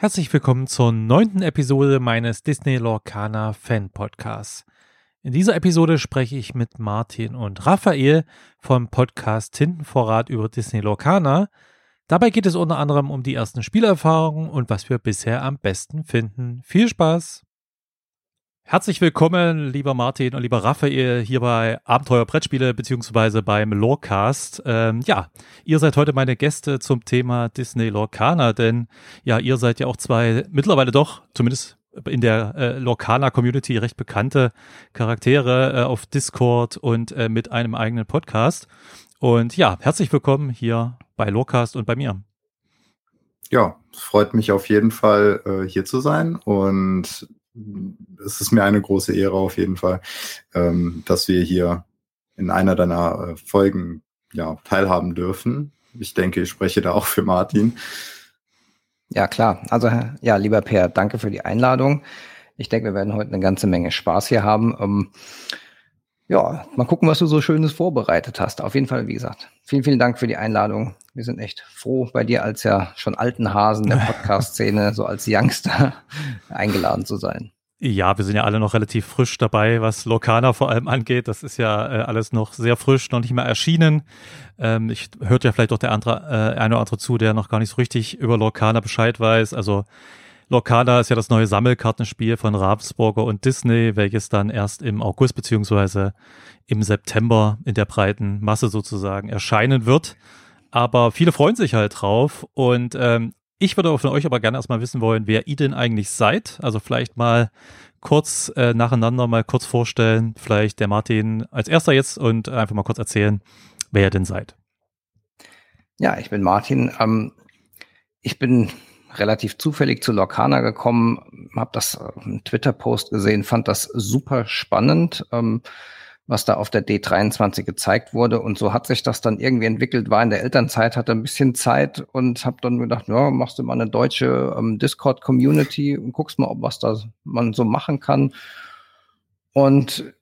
Herzlich willkommen zur neunten Episode meines Disney Lorcaner Fan Podcasts. In dieser Episode spreche ich mit Martin und Raphael vom Podcast Tintenvorrat über Disney Lorcaner. Dabei geht es unter anderem um die ersten Spielerfahrungen und was wir bisher am besten finden. Viel Spaß! Herzlich willkommen, lieber Martin und lieber Raphael, hier bei Abenteuer Brettspiele beziehungsweise beim Lorecast. Ähm, ja, ihr seid heute meine Gäste zum Thema Disney Lorcaner, denn ja, ihr seid ja auch zwei mittlerweile doch, zumindest in der äh, Lorcaner-Community recht bekannte Charaktere äh, auf Discord und äh, mit einem eigenen Podcast. Und ja, herzlich willkommen hier bei Lorecast und bei mir. Ja, es freut mich auf jeden Fall, äh, hier zu sein und es ist mir eine große Ehre auf jeden Fall, ähm, dass wir hier in einer deiner äh, Folgen ja, teilhaben dürfen. Ich denke, ich spreche da auch für Martin. Ja, klar. Also, ja, lieber Per, danke für die Einladung. Ich denke, wir werden heute eine ganze Menge Spaß hier haben. Ähm, ja, mal gucken, was du so Schönes vorbereitet hast. Auf jeden Fall, wie gesagt, vielen, vielen Dank für die Einladung. Wir sind echt froh, bei dir als ja schon alten Hasen der Podcast-Szene, so als Youngster eingeladen zu sein. Ja, wir sind ja alle noch relativ frisch dabei, was Lokana vor allem angeht. Das ist ja äh, alles noch sehr frisch, noch nicht mal erschienen. Ähm, ich hört ja vielleicht auch der andere, äh, eine oder andere zu, der noch gar nicht so richtig über Lokana Bescheid weiß. Also Lokana ist ja das neue Sammelkartenspiel von Ravensburger und Disney, welches dann erst im August beziehungsweise im September in der breiten Masse sozusagen erscheinen wird. Aber viele freuen sich halt drauf und ähm, ich würde von euch aber gerne erstmal wissen wollen, wer ihr denn eigentlich seid. Also vielleicht mal kurz äh, nacheinander mal kurz vorstellen. Vielleicht der Martin als erster jetzt und einfach mal kurz erzählen, wer ihr denn seid. Ja, ich bin Martin. Ähm, ich bin relativ zufällig zu Lorcana gekommen, habe das äh, Twitter-Post gesehen, fand das super spannend. Ähm, was da auf der D23 gezeigt wurde. Und so hat sich das dann irgendwie entwickelt, war in der Elternzeit, hatte ein bisschen Zeit und habe dann gedacht, ja, machst du mal eine deutsche ähm, Discord-Community und guckst mal, ob was da man so machen kann. Und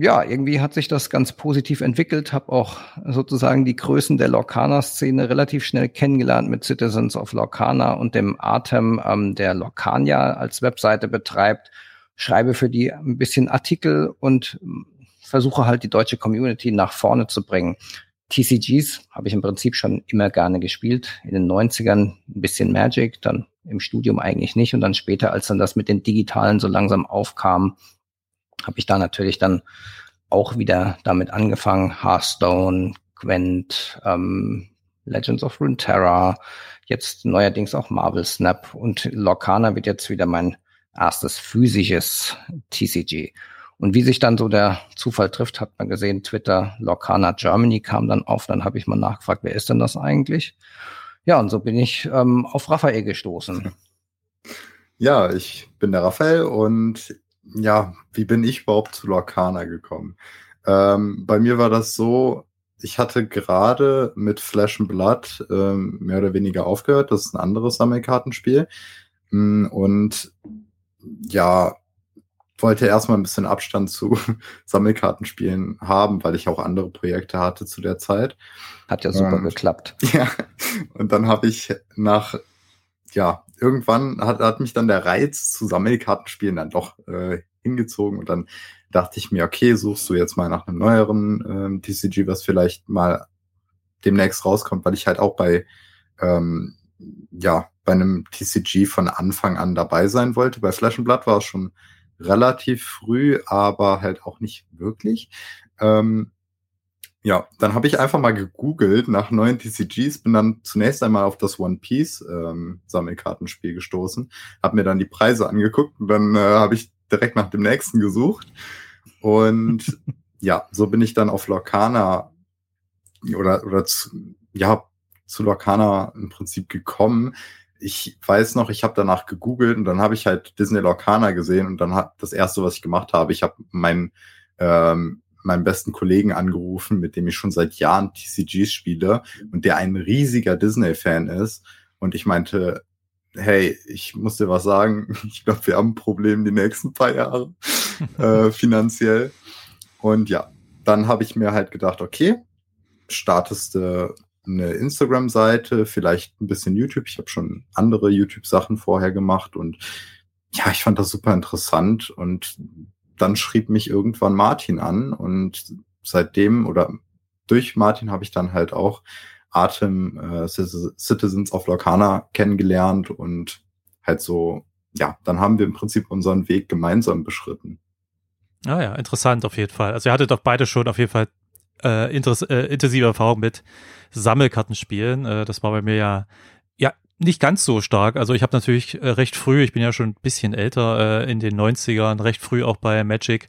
ja, irgendwie hat sich das ganz positiv entwickelt, habe auch sozusagen die Größen der Lorcaner-Szene relativ schnell kennengelernt mit Citizens of Lorcana und dem Artem, ähm, der Lorcania als Webseite betreibt, schreibe für die ein bisschen Artikel und versuche halt die deutsche Community nach vorne zu bringen. TCGs habe ich im Prinzip schon immer gerne gespielt. In den 90ern ein bisschen Magic, dann im Studium eigentlich nicht. Und dann später, als dann das mit den Digitalen so langsam aufkam, habe ich da natürlich dann auch wieder damit angefangen. Hearthstone, Gwent, ähm, Legends of Runeterra, jetzt neuerdings auch Marvel Snap und Lorcana wird jetzt wieder mein erstes physisches TCG. Und wie sich dann so der Zufall trifft, hat man gesehen, Twitter, Lorcana Germany kam dann auf. Dann habe ich mal nachgefragt, wer ist denn das eigentlich? Ja, und so bin ich ähm, auf Raphael gestoßen. Ja, ich bin der Raphael und ja, wie bin ich überhaupt zu Lorcana gekommen? Ähm, bei mir war das so, ich hatte gerade mit Flash and Blood ähm, mehr oder weniger aufgehört. Das ist ein anderes Sammelkartenspiel. Mm, und ja, wollte erstmal ein bisschen Abstand zu Sammelkartenspielen haben, weil ich auch andere Projekte hatte zu der Zeit. Hat ja super und, geklappt. Ja, und dann habe ich nach, ja, irgendwann hat, hat mich dann der Reiz zu Sammelkartenspielen dann doch äh, hingezogen und dann dachte ich mir, okay, suchst du jetzt mal nach einem neueren ähm, TCG, was vielleicht mal demnächst rauskommt, weil ich halt auch bei, ähm, ja, bei einem TCG von Anfang an dabei sein wollte. Bei Flash and Blood war es schon relativ früh, aber halt auch nicht wirklich. Ähm, ja, dann habe ich einfach mal gegoogelt nach neuen TCGs, bin dann zunächst einmal auf das One Piece ähm, Sammelkartenspiel gestoßen, habe mir dann die Preise angeguckt und dann äh, habe ich direkt nach dem nächsten gesucht. Und ja, so bin ich dann auf Lorcana oder, oder zu, ja, zu Lorcana im Prinzip gekommen, ich weiß noch, ich habe danach gegoogelt und dann habe ich halt Disney Lorcana gesehen und dann hat das erste, was ich gemacht habe, ich habe meinen ähm, meinen besten Kollegen angerufen, mit dem ich schon seit Jahren TCGs spiele und der ein riesiger Disney-Fan ist. Und ich meinte, hey, ich muss dir was sagen, ich glaube, wir haben ein Problem die nächsten paar Jahre äh, finanziell. Und ja, dann habe ich mir halt gedacht, okay, startest du eine Instagram-Seite, vielleicht ein bisschen YouTube. Ich habe schon andere YouTube-Sachen vorher gemacht und ja, ich fand das super interessant und dann schrieb mich irgendwann Martin an und seitdem oder durch Martin habe ich dann halt auch Atem äh, Citizens of Lorcana kennengelernt und halt so, ja, dann haben wir im Prinzip unseren Weg gemeinsam beschritten. Ah ja, interessant auf jeden Fall. Also ihr hattet doch beide schon auf jeden Fall äh, äh, intensive Erfahrung mit Sammelkartenspielen. Äh, das war bei mir ja ja nicht ganz so stark. Also ich habe natürlich äh, recht früh, ich bin ja schon ein bisschen älter, äh, in den 90ern, recht früh auch bei Magic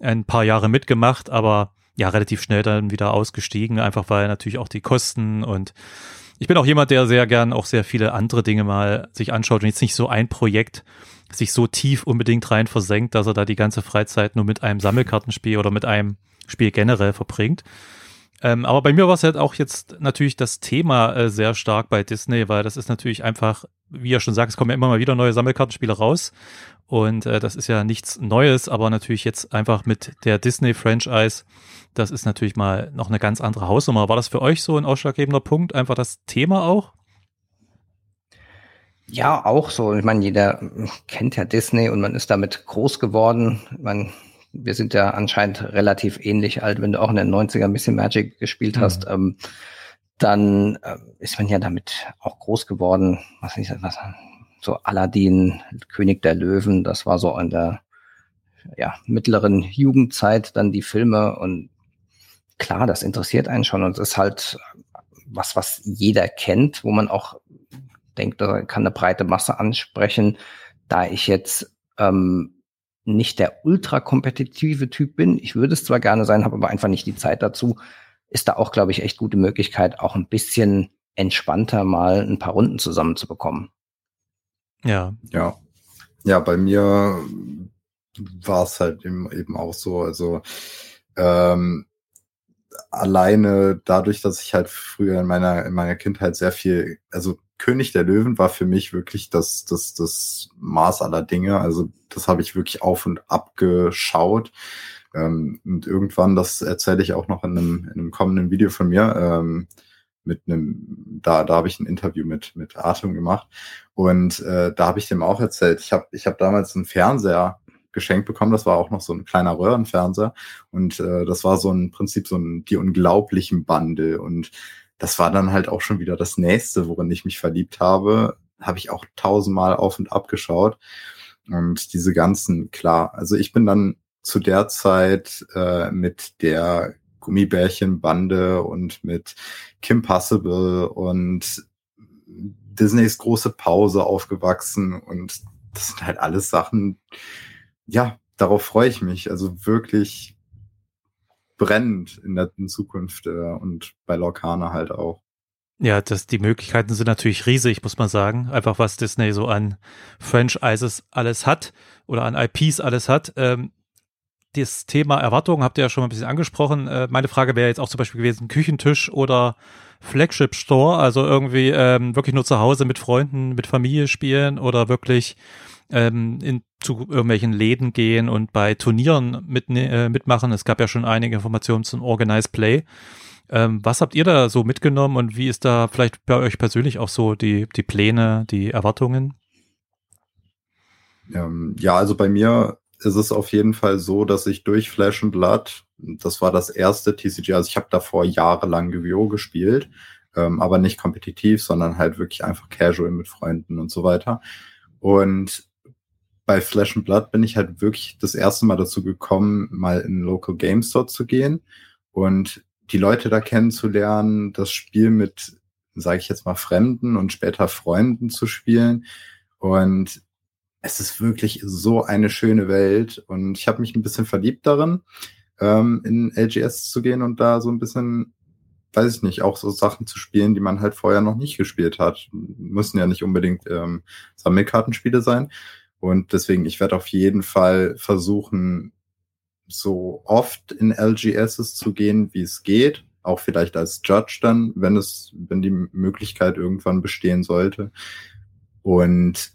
ein paar Jahre mitgemacht, aber ja, relativ schnell dann wieder ausgestiegen, einfach weil natürlich auch die Kosten und ich bin auch jemand, der sehr gern auch sehr viele andere Dinge mal sich anschaut und jetzt nicht so ein Projekt sich so tief unbedingt rein versenkt, dass er da die ganze Freizeit nur mit einem Sammelkartenspiel oder mit einem Spiel generell verbringt. Ähm, aber bei mir war es halt auch jetzt natürlich das Thema äh, sehr stark bei Disney, weil das ist natürlich einfach, wie ihr schon sagt, es kommen ja immer mal wieder neue Sammelkartenspiele raus. Und äh, das ist ja nichts Neues, aber natürlich jetzt einfach mit der Disney-Franchise, das ist natürlich mal noch eine ganz andere Hausnummer. War das für euch so ein ausschlaggebender Punkt, einfach das Thema auch? Ja, auch so. Ich meine, jeder kennt ja Disney und man ist damit groß geworden. Man wir sind ja anscheinend relativ ähnlich alt, wenn du auch in den 90er ein bisschen Magic gespielt hast, mhm. ähm, dann äh, ist man ja damit auch groß geworden. Was ich was, so Aladdin, König der Löwen, das war so in der ja, mittleren Jugendzeit dann die Filme und klar, das interessiert einen schon und es ist halt was, was jeder kennt, wo man auch denkt, da kann eine breite Masse ansprechen. Da ich jetzt ähm, nicht der ultra kompetitive Typ bin. Ich würde es zwar gerne sein, habe aber einfach nicht die Zeit dazu. Ist da auch, glaube ich, echt gute Möglichkeit, auch ein bisschen entspannter mal ein paar Runden zusammenzubekommen. Ja. Ja. Ja, bei mir war es halt eben auch so. Also ähm, alleine dadurch, dass ich halt früher in meiner in meiner Kindheit sehr viel, also König der Löwen war für mich wirklich das, das, das Maß aller Dinge. Also das habe ich wirklich auf und ab geschaut. Ähm, und irgendwann, das erzähle ich auch noch in einem, in einem kommenden Video von mir, ähm, mit einem, da, da habe ich ein Interview mit, mit Atem gemacht. Und äh, da habe ich dem auch erzählt, ich habe ich hab damals einen Fernseher geschenkt bekommen. Das war auch noch so ein kleiner Röhrenfernseher. Und äh, das war so ein Prinzip, so ein die unglaublichen Bande. Und das war dann halt auch schon wieder das nächste, worin ich mich verliebt habe. Habe ich auch tausendmal auf und ab geschaut. Und diese ganzen, klar, also ich bin dann zu der Zeit äh, mit der Gummibärchenbande und mit Kim Possible und Disneys große Pause aufgewachsen und das sind halt alles Sachen, ja, darauf freue ich mich. Also wirklich brennend in der in Zukunft äh, und bei Lorcana halt auch. Ja, das, die Möglichkeiten sind natürlich riesig, muss man sagen. Einfach was Disney so an Franchises alles hat oder an IPs alles hat. Ähm, das Thema Erwartungen habt ihr ja schon mal ein bisschen angesprochen. Äh, meine Frage wäre jetzt auch zum Beispiel gewesen, Küchentisch oder Flagship Store, also irgendwie ähm, wirklich nur zu Hause mit Freunden, mit Familie spielen oder wirklich ähm, in, zu irgendwelchen Läden gehen und bei Turnieren mit, äh, mitmachen. Es gab ja schon einige Informationen zum Organized Play. Ähm, was habt ihr da so mitgenommen und wie ist da vielleicht bei euch persönlich auch so die, die Pläne, die Erwartungen? Ähm, ja, also bei mir ist es auf jeden Fall so, dass ich durch Flash and Blood, das war das erste TCG, also ich habe davor jahrelang GWO gespielt, ähm, aber nicht kompetitiv, sondern halt wirklich einfach casual mit Freunden und so weiter. Und bei Flash and Blood bin ich halt wirklich das erste Mal dazu gekommen, mal in Local Game Store zu gehen und die Leute da kennenzulernen, das Spiel mit, sage ich jetzt mal, Fremden und später Freunden zu spielen. Und es ist wirklich so eine schöne Welt. Und ich habe mich ein bisschen verliebt darin, ähm, in LGS zu gehen und da so ein bisschen, weiß ich nicht, auch so Sachen zu spielen, die man halt vorher noch nicht gespielt hat. Müssen ja nicht unbedingt ähm, Sammelkartenspiele sein. Und deswegen, ich werde auf jeden Fall versuchen, so oft in LGSs zu gehen, wie es geht. Auch vielleicht als Judge dann, wenn es, wenn die Möglichkeit irgendwann bestehen sollte. Und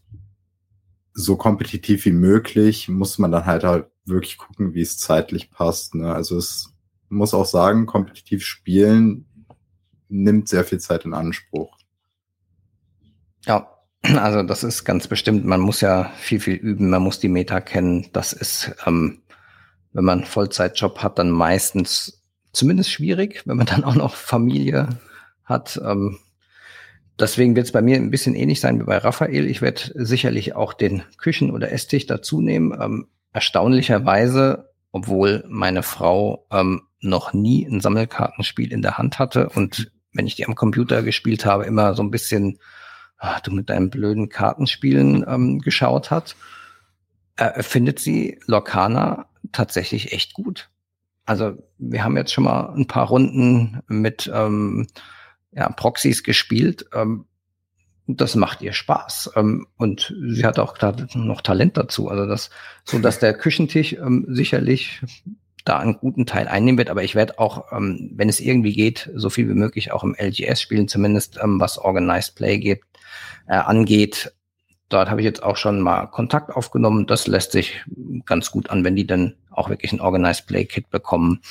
so kompetitiv wie möglich muss man dann halt halt wirklich gucken, wie es zeitlich passt. Ne? Also es muss auch sagen, kompetitiv spielen nimmt sehr viel Zeit in Anspruch. Ja, also das ist ganz bestimmt, man muss ja viel, viel üben, man muss die Meta kennen. Das ist, ähm, wenn man einen Vollzeitjob hat, dann meistens zumindest schwierig, wenn man dann auch noch Familie hat. Ähm, deswegen wird es bei mir ein bisschen ähnlich sein wie bei Raphael. Ich werde sicherlich auch den Küchen- oder Esstisch dazu nehmen. Ähm, erstaunlicherweise, obwohl meine Frau ähm, noch nie ein Sammelkartenspiel in der Hand hatte und wenn ich die am Computer gespielt habe, immer so ein bisschen ach, du mit deinen blöden Kartenspielen ähm, geschaut hat, äh, findet sie Lorcana tatsächlich echt gut. Also wir haben jetzt schon mal ein paar Runden mit ähm, ja, Proxys gespielt. Ähm, das macht ihr Spaß. Ähm, und sie hat auch noch Talent dazu. Also das, so dass der Küchentisch ähm, sicherlich da einen guten Teil einnehmen wird. Aber ich werde auch, ähm, wenn es irgendwie geht, so viel wie möglich auch im LGS spielen, zumindest ähm, was Organized Play gibt, äh, angeht. Dort habe ich jetzt auch schon mal Kontakt aufgenommen. Das lässt sich ganz gut an, wenn die dann auch wirklich ein Organized Play Kit bekommen.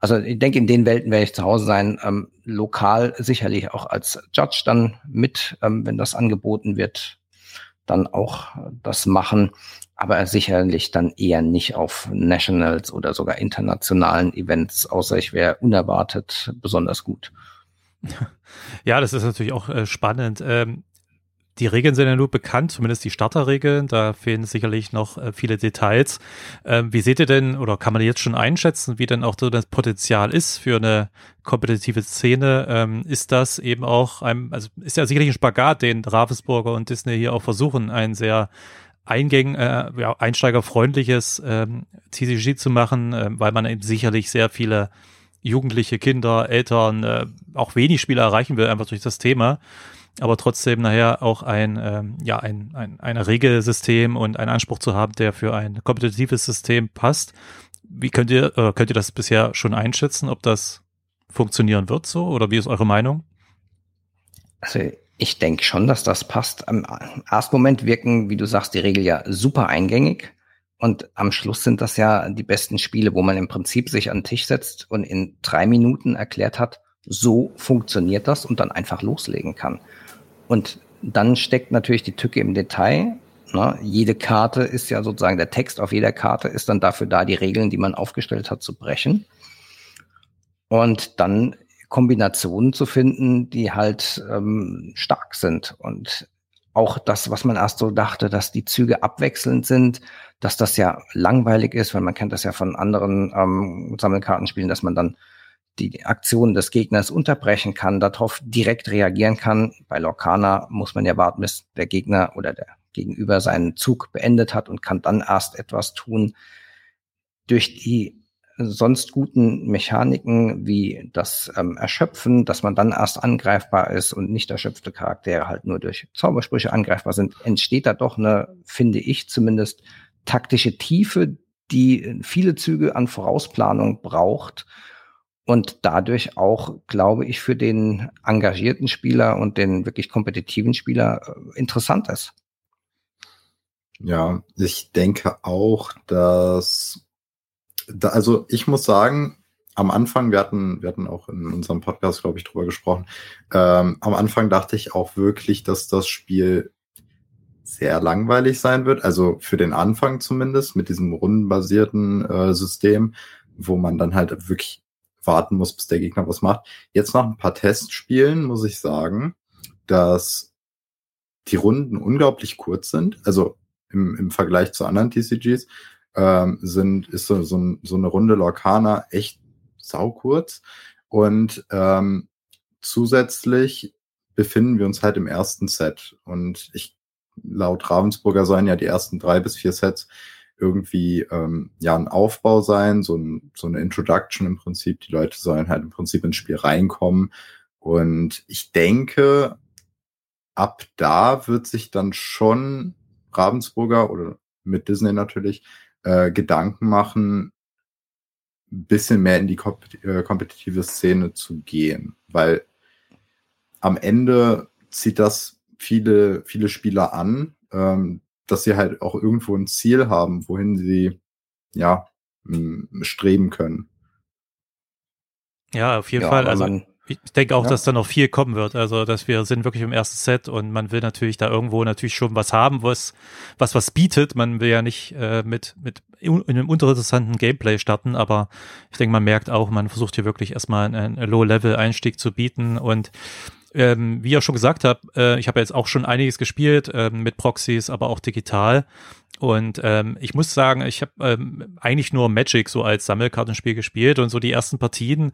Also ich denke, in den Welten werde ich zu Hause sein. Ähm, lokal sicherlich auch als Judge dann mit, ähm, wenn das angeboten wird, dann auch das machen. Aber sicherlich dann eher nicht auf Nationals oder sogar internationalen Events, außer ich wäre unerwartet besonders gut. Ja, das ist natürlich auch äh, spannend. Ähm, die Regeln sind ja nur bekannt, zumindest die Starterregeln. Da fehlen sicherlich noch äh, viele Details. Ähm, wie seht ihr denn, oder kann man jetzt schon einschätzen, wie denn auch so das Potenzial ist für eine kompetitive Szene? Ähm, ist das eben auch ein, also ist ja sicherlich ein Spagat, den Ravensburger und Disney hier auch versuchen, ein sehr Eingäng, äh, ja, einsteigerfreundliches ähm, TCG zu machen, äh, weil man eben sicherlich sehr viele Jugendliche, Kinder, Eltern, äh, auch wenig Spieler erreichen will, einfach durch das Thema aber trotzdem nachher auch ein, ähm, ja, ein, ein, ein Regelsystem und einen Anspruch zu haben, der für ein kompetitives System passt. Wie könnt ihr, äh, könnt ihr das bisher schon einschätzen, ob das funktionieren wird so oder wie ist eure Meinung? Also ich denke schon, dass das passt. Im ersten Moment wirken, wie du sagst, die Regeln ja super eingängig. Und am Schluss sind das ja die besten Spiele, wo man im Prinzip sich an den Tisch setzt und in drei Minuten erklärt hat, so funktioniert das und dann einfach loslegen kann. Und dann steckt natürlich die Tücke im Detail. Ne? Jede Karte ist ja sozusagen, der Text auf jeder Karte ist dann dafür da, die Regeln, die man aufgestellt hat, zu brechen. Und dann Kombinationen zu finden, die halt ähm, stark sind. Und auch das, was man erst so dachte, dass die Züge abwechselnd sind, dass das ja langweilig ist, weil man kennt das ja von anderen ähm, Sammelkartenspielen, dass man dann die Aktionen des Gegners unterbrechen kann, darauf direkt reagieren kann. Bei Lorcana muss man ja warten, bis der Gegner oder der Gegenüber seinen Zug beendet hat und kann dann erst etwas tun. Durch die sonst guten Mechaniken wie das ähm, Erschöpfen, dass man dann erst angreifbar ist und nicht erschöpfte Charaktere halt nur durch Zaubersprüche angreifbar sind, entsteht da doch eine, finde ich zumindest, taktische Tiefe, die viele Züge an Vorausplanung braucht und dadurch auch, glaube ich, für den engagierten Spieler und den wirklich kompetitiven Spieler äh, interessant ist. Ja, ich denke auch, dass, da, also ich muss sagen, am Anfang, wir hatten, wir hatten auch in unserem Podcast, glaube ich, drüber gesprochen, ähm, am Anfang dachte ich auch wirklich, dass das Spiel sehr langweilig sein wird, also für den Anfang zumindest, mit diesem rundenbasierten äh, System, wo man dann halt wirklich warten muss, bis der Gegner was macht. Jetzt nach ein paar Testspielen muss ich sagen, dass die Runden unglaublich kurz sind. Also im, im Vergleich zu anderen TCGs ähm, sind, ist so, so, so eine Runde Lorcana echt saukurz. Und ähm, zusätzlich befinden wir uns halt im ersten Set. Und ich, laut Ravensburger sollen ja die ersten drei bis vier Sets irgendwie ähm, ja ein Aufbau sein, so, ein, so eine Introduction im Prinzip. Die Leute sollen halt im Prinzip ins Spiel reinkommen. Und ich denke, ab da wird sich dann schon Ravensburger oder mit Disney natürlich äh, Gedanken machen, ein bisschen mehr in die äh, kompetitive Szene zu gehen, weil am Ende zieht das viele, viele Spieler an, ähm, dass sie halt auch irgendwo ein Ziel haben, wohin sie ja streben können. Ja, auf jeden ja, Fall. Also Ich denke auch, ja. dass da noch viel kommen wird. Also, dass wir sind wirklich im ersten Set und man will natürlich da irgendwo natürlich schon was haben, was was was bietet. Man will ja nicht äh, mit mit in einem uninteressanten Gameplay starten, aber ich denke, man merkt auch, man versucht hier wirklich erstmal einen, einen Low-Level-Einstieg zu bieten und ähm, wie ich auch schon gesagt habe, äh, ich habe jetzt auch schon einiges gespielt äh, mit Proxys, aber auch digital. Und ähm, ich muss sagen, ich habe ähm, eigentlich nur Magic so als Sammelkartenspiel gespielt und so die ersten Partien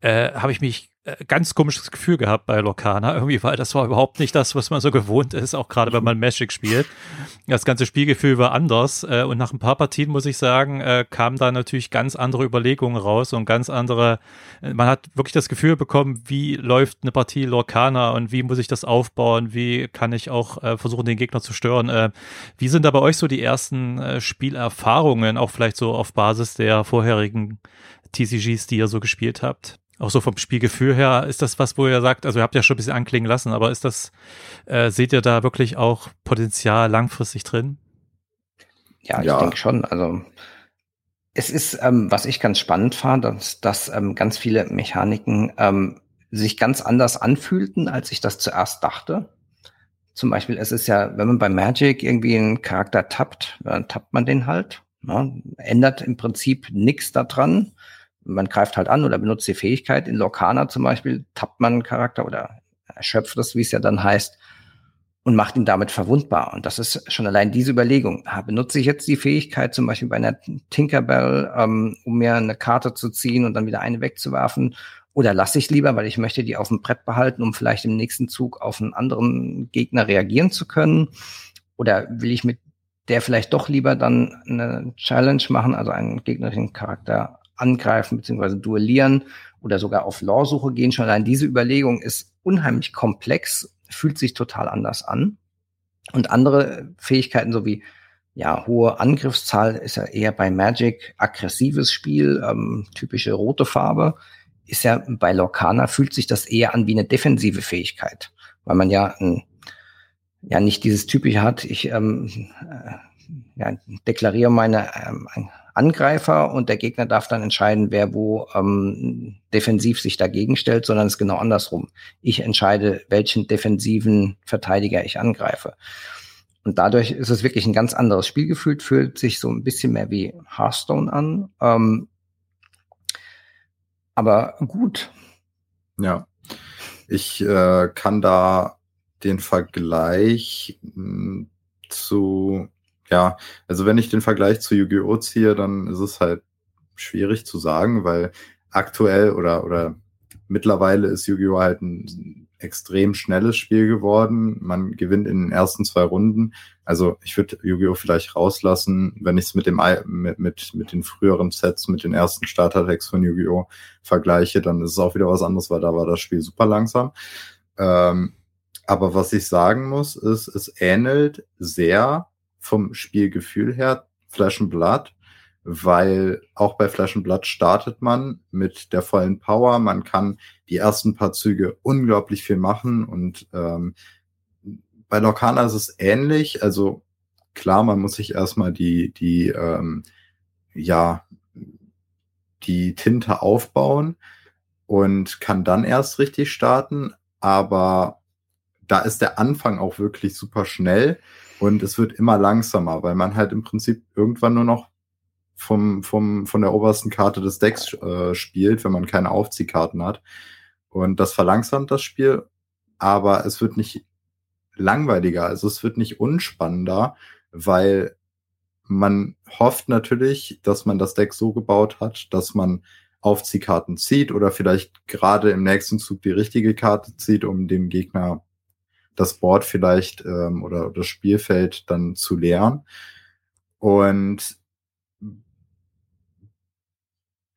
äh, habe ich mich ganz komisches Gefühl gehabt bei Locana irgendwie, weil das war überhaupt nicht das, was man so gewohnt ist, auch gerade wenn man Magic spielt. Das ganze Spielgefühl war anders äh, und nach ein paar Partien, muss ich sagen, äh, kamen da natürlich ganz andere Überlegungen raus und ganz andere, äh, man hat wirklich das Gefühl bekommen, wie läuft eine Partie Lorcana und wie muss ich das aufbauen, wie kann ich auch äh, versuchen, den Gegner zu stören. Äh, wie sind da bei euch so die ersten äh, Spielerfahrungen, auch vielleicht so auf Basis der vorherigen TCGs, die ihr so gespielt habt? Auch so vom Spielgefühl her, ist das was, wo ihr sagt, also ihr habt ja schon ein bisschen anklingen lassen, aber ist das, äh, seht ihr da wirklich auch Potenzial langfristig drin? Ja, ich ja. denke schon. Also es ist, ähm, was ich ganz spannend fand, dass, dass ähm, ganz viele Mechaniken ähm, sich ganz anders anfühlten, als ich das zuerst dachte. Zum Beispiel, es ist ja, wenn man bei Magic irgendwie einen Charakter tappt, dann tappt man den halt. Ne? Ändert im Prinzip nichts daran man greift halt an oder benutzt die Fähigkeit. In Lorcana zum Beispiel tappt man einen Charakter oder erschöpft es, wie es ja dann heißt, und macht ihn damit verwundbar. Und das ist schon allein diese Überlegung. Benutze ich jetzt die Fähigkeit zum Beispiel bei einer Tinkerbell, ähm, um mir eine Karte zu ziehen und dann wieder eine wegzuwerfen? Oder lasse ich lieber, weil ich möchte die auf dem Brett behalten, um vielleicht im nächsten Zug auf einen anderen Gegner reagieren zu können? Oder will ich mit der vielleicht doch lieber dann eine Challenge machen, also einen gegnerischen Charakter angreifen bzw. duellieren oder sogar auf Lawsuche gehen. Schon allein diese Überlegung ist unheimlich komplex, fühlt sich total anders an. Und andere Fähigkeiten, so wie ja, hohe Angriffszahl ist ja eher bei Magic aggressives Spiel, ähm, typische rote Farbe. Ist ja bei Lorcana fühlt sich das eher an wie eine defensive Fähigkeit, weil man ja ein, ja nicht dieses typische hat, ich ähm, äh, ja, deklariere meine ähm, Angreifer und der Gegner darf dann entscheiden, wer wo ähm, defensiv sich dagegen stellt, sondern es ist genau andersrum. Ich entscheide, welchen defensiven Verteidiger ich angreife. Und dadurch ist es wirklich ein ganz anderes Spielgefühl, fühlt sich so ein bisschen mehr wie Hearthstone an. Ähm, aber gut. Ja, ich äh, kann da den Vergleich hm, zu ja, also wenn ich den Vergleich zu Yu-Gi-Oh! ziehe, dann ist es halt schwierig zu sagen, weil aktuell oder, oder mittlerweile ist Yu-Gi-Oh! halt ein extrem schnelles Spiel geworden. Man gewinnt in den ersten zwei Runden. Also ich würde Yu-Gi-Oh! vielleicht rauslassen, wenn ich es mit dem mit, mit, mit den früheren Sets, mit den ersten Starter-Decks von Yu-Gi-Oh! vergleiche, dann ist es auch wieder was anderes, weil da war das Spiel super langsam. Ähm, aber was ich sagen muss, ist, es ähnelt sehr vom Spielgefühl her Blood, weil auch bei Blood startet man mit der vollen Power. Man kann die ersten paar Züge unglaublich viel machen und ähm, bei Lorcana ist es ähnlich. Also klar, man muss sich erstmal die, die, ähm, ja, die Tinte aufbauen und kann dann erst richtig starten. Aber da ist der Anfang auch wirklich super schnell. Und es wird immer langsamer, weil man halt im Prinzip irgendwann nur noch vom, vom, von der obersten Karte des Decks äh, spielt, wenn man keine Aufziehkarten hat. Und das verlangsamt das Spiel, aber es wird nicht langweiliger, also es wird nicht unspannender, weil man hofft natürlich, dass man das Deck so gebaut hat, dass man Aufziehkarten zieht oder vielleicht gerade im nächsten Zug die richtige Karte zieht, um dem Gegner das Board vielleicht ähm, oder das Spielfeld dann zu leeren. Und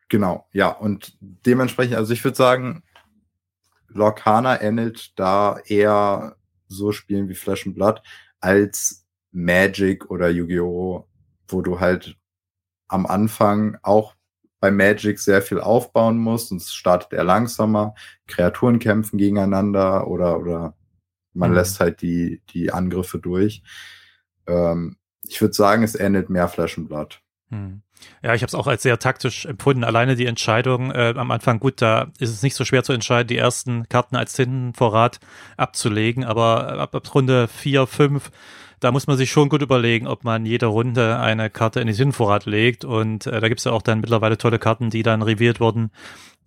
genau, ja, und dementsprechend, also ich würde sagen, Lorcana ähnelt da eher so Spielen wie Flash and Blood als Magic oder Yu-Gi-Oh!, wo du halt am Anfang auch bei Magic sehr viel aufbauen musst es startet eher langsamer, Kreaturen kämpfen gegeneinander oder, oder man mhm. lässt halt die, die Angriffe durch. Ähm, ich würde sagen, es ähnelt mehr Flash and Blood. Hm. Ja, ich habe es auch als sehr taktisch empfunden. Alleine die Entscheidung äh, am Anfang, gut, da ist es nicht so schwer zu entscheiden, die ersten Karten als Tintenvorrat abzulegen, aber ab, ab Runde vier, fünf, da muss man sich schon gut überlegen, ob man jede Runde eine Karte in den Tintenvorrat legt. Und äh, da gibt's ja auch dann mittlerweile tolle Karten, die dann reviert wurden,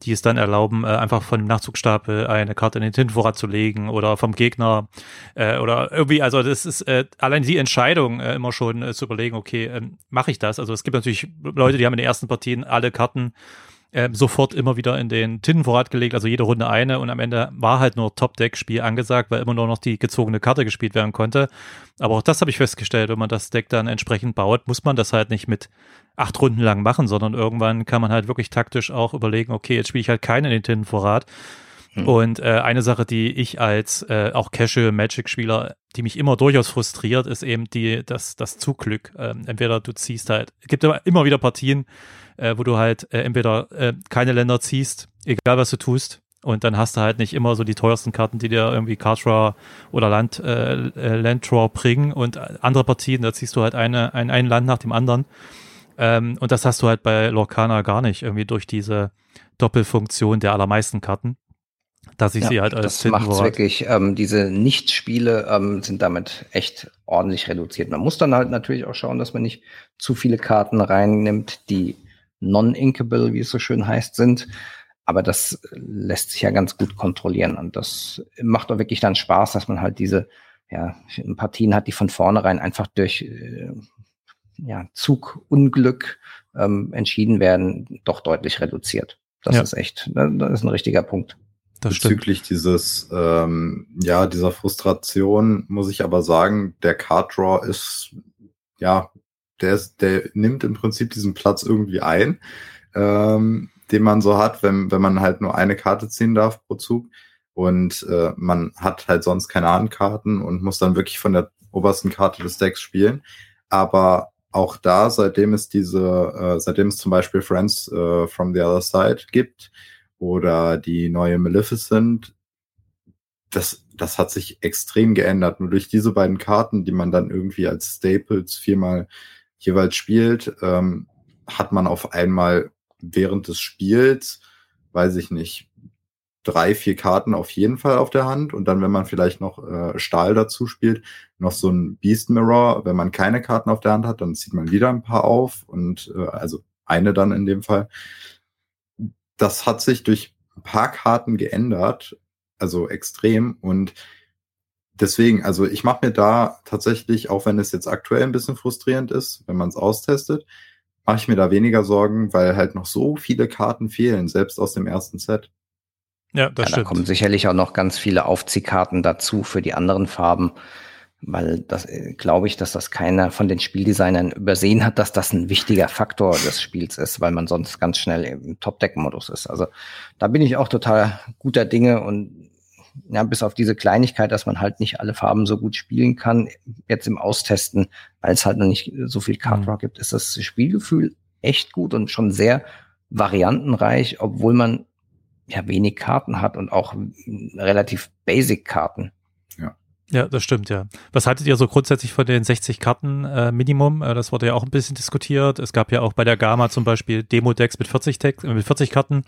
die es dann erlauben, äh, einfach von dem Nachzugstapel eine Karte in den Tintenvorrat zu legen oder vom Gegner äh, oder irgendwie, also das ist äh, allein die Entscheidung äh, immer schon äh, zu überlegen, okay, ähm, mache ich das? Also es gibt natürlich Leute, die haben in den ersten Partien alle Karten äh, sofort immer wieder in den Tintenvorrat gelegt, also jede Runde eine und am Ende war halt nur Top-Deck-Spiel angesagt, weil immer nur noch die gezogene Karte gespielt werden konnte. Aber auch das habe ich festgestellt, wenn man das Deck dann entsprechend baut, muss man das halt nicht mit acht Runden lang machen, sondern irgendwann kann man halt wirklich taktisch auch überlegen, okay, jetzt spiele ich halt keinen in den Tintenvorrat. Hm. Und äh, eine Sache, die ich als äh, auch Casual Magic-Spieler, die mich immer durchaus frustriert, ist eben die, das, das Zugglück. Ähm, entweder du ziehst halt, es gibt immer wieder Partien, äh, wo du halt äh, entweder äh, keine Länder ziehst, egal was du tust, und dann hast du halt nicht immer so die teuersten Karten, die dir irgendwie Card oder Land, äh, äh, Land Draw bringen. Und andere Partien, da ziehst du halt eine, ein, ein Land nach dem anderen. Ähm, und das hast du halt bei Lorcana gar nicht, irgendwie durch diese Doppelfunktion der allermeisten Karten. Dass ich ja, sie halt als Das macht wirklich, ähm, diese Nichtspiele ähm, sind damit echt ordentlich reduziert. Man muss dann halt natürlich auch schauen, dass man nicht zu viele Karten reinnimmt, die non-inkable, wie es so schön heißt, sind. Aber das lässt sich ja ganz gut kontrollieren und das macht auch wirklich dann Spaß, dass man halt diese ja, Partien hat, die von vornherein einfach durch äh, ja, Zugunglück ähm, entschieden werden, doch deutlich reduziert. Das ja. ist echt, das ist ein richtiger Punkt. Das Bezüglich stimmt. dieses, ähm, ja, dieser Frustration muss ich aber sagen, der Card Draw ist, ja, der, ist, der nimmt im Prinzip diesen Platz irgendwie ein, ähm, den man so hat, wenn, wenn man halt nur eine Karte ziehen darf pro Zug. Und äh, man hat halt sonst keine Handkarten und muss dann wirklich von der obersten Karte des Decks spielen. Aber auch da, seitdem es diese, äh, seitdem es zum Beispiel Friends äh, from the Other Side gibt oder die neue Maleficent, das, das hat sich extrem geändert. Nur durch diese beiden Karten, die man dann irgendwie als Staples viermal jeweils spielt, ähm, hat man auf einmal während des Spiels, weiß ich nicht, drei, vier Karten auf jeden Fall auf der Hand und dann, wenn man vielleicht noch äh, Stahl dazu spielt, noch so ein Beast Mirror. Wenn man keine Karten auf der Hand hat, dann zieht man wieder ein paar auf und äh, also eine dann in dem Fall. Das hat sich durch ein paar Karten geändert, also extrem und deswegen, also ich mache mir da tatsächlich, auch wenn es jetzt aktuell ein bisschen frustrierend ist, wenn man es austestet, mache ich mir da weniger Sorgen, weil halt noch so viele Karten fehlen, selbst aus dem ersten Set. Ja, das ja, stimmt. Da kommen sicherlich auch noch ganz viele Aufziehkarten dazu für die anderen Farben, weil das äh, glaube ich, dass das keiner von den Spieldesignern übersehen hat, dass das ein wichtiger Faktor des Spiels ist, weil man sonst ganz schnell im Top-Deck-Modus ist. Also da bin ich auch total guter Dinge und ja, bis auf diese Kleinigkeit, dass man halt nicht alle Farben so gut spielen kann, jetzt im Austesten, weil es halt noch nicht so viel Card mhm. gibt, ist das Spielgefühl echt gut und schon sehr variantenreich, obwohl man ja wenig Karten hat und auch relativ basic Karten. Ja. Das stimmt, ja. Was haltet ihr so grundsätzlich von den 60 Karten äh, Minimum? Äh, das wurde ja auch ein bisschen diskutiert. Es gab ja auch bei der Gamma zum Beispiel Demo-Decks mit 40 Decks, äh, mit 40 Karten,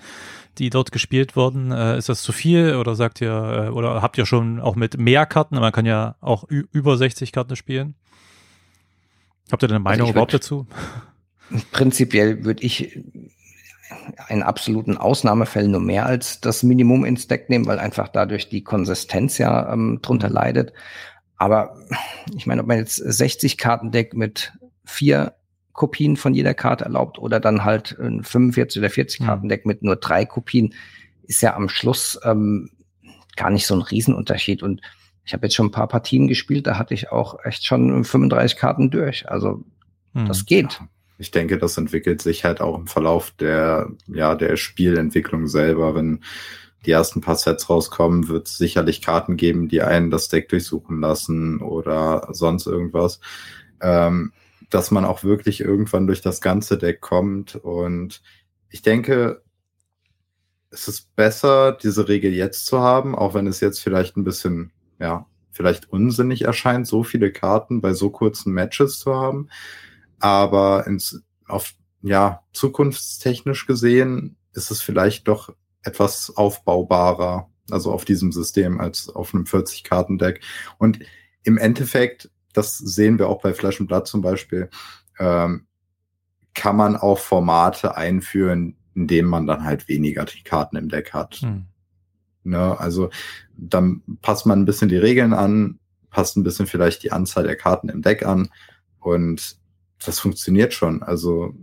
die dort gespielt wurden. Äh, ist das zu viel oder sagt ihr, äh, oder habt ihr schon auch mit mehr Karten? Man kann ja auch über 60 Karten spielen. Habt ihr eine also Meinung also überhaupt dazu? Prinzipiell würde ich in absoluten Ausnahmefällen nur mehr als das Minimum ins Deck nehmen, weil einfach dadurch die Konsistenz ja ähm, drunter leidet. Aber ich meine, ob man jetzt 60 Kartendeck mit vier Kopien von jeder Karte erlaubt oder dann halt ein 45 oder 40 mhm. Kartendeck mit nur drei Kopien, ist ja am Schluss ähm, gar nicht so ein Riesenunterschied. Und ich habe jetzt schon ein paar Partien gespielt, da hatte ich auch echt schon 35 Karten durch. Also mhm. das geht ich denke, das entwickelt sich halt auch im Verlauf der, ja, der Spielentwicklung selber. Wenn die ersten paar Sets rauskommen, wird es sicherlich Karten geben, die einen das Deck durchsuchen lassen oder sonst irgendwas. Ähm, dass man auch wirklich irgendwann durch das ganze Deck kommt. Und ich denke, es ist besser, diese Regel jetzt zu haben, auch wenn es jetzt vielleicht ein bisschen, ja, vielleicht unsinnig erscheint, so viele Karten bei so kurzen Matches zu haben. Aber ins, auf, ja, zukunftstechnisch gesehen ist es vielleicht doch etwas aufbaubarer, also auf diesem System als auf einem 40-Karten-Deck. Und im Endeffekt, das sehen wir auch bei Flash and Blood zum Beispiel, ähm, kann man auch Formate einführen, in denen man dann halt weniger die Karten im Deck hat. Hm. Ne, also dann passt man ein bisschen die Regeln an, passt ein bisschen vielleicht die Anzahl der Karten im Deck an und das funktioniert schon. Also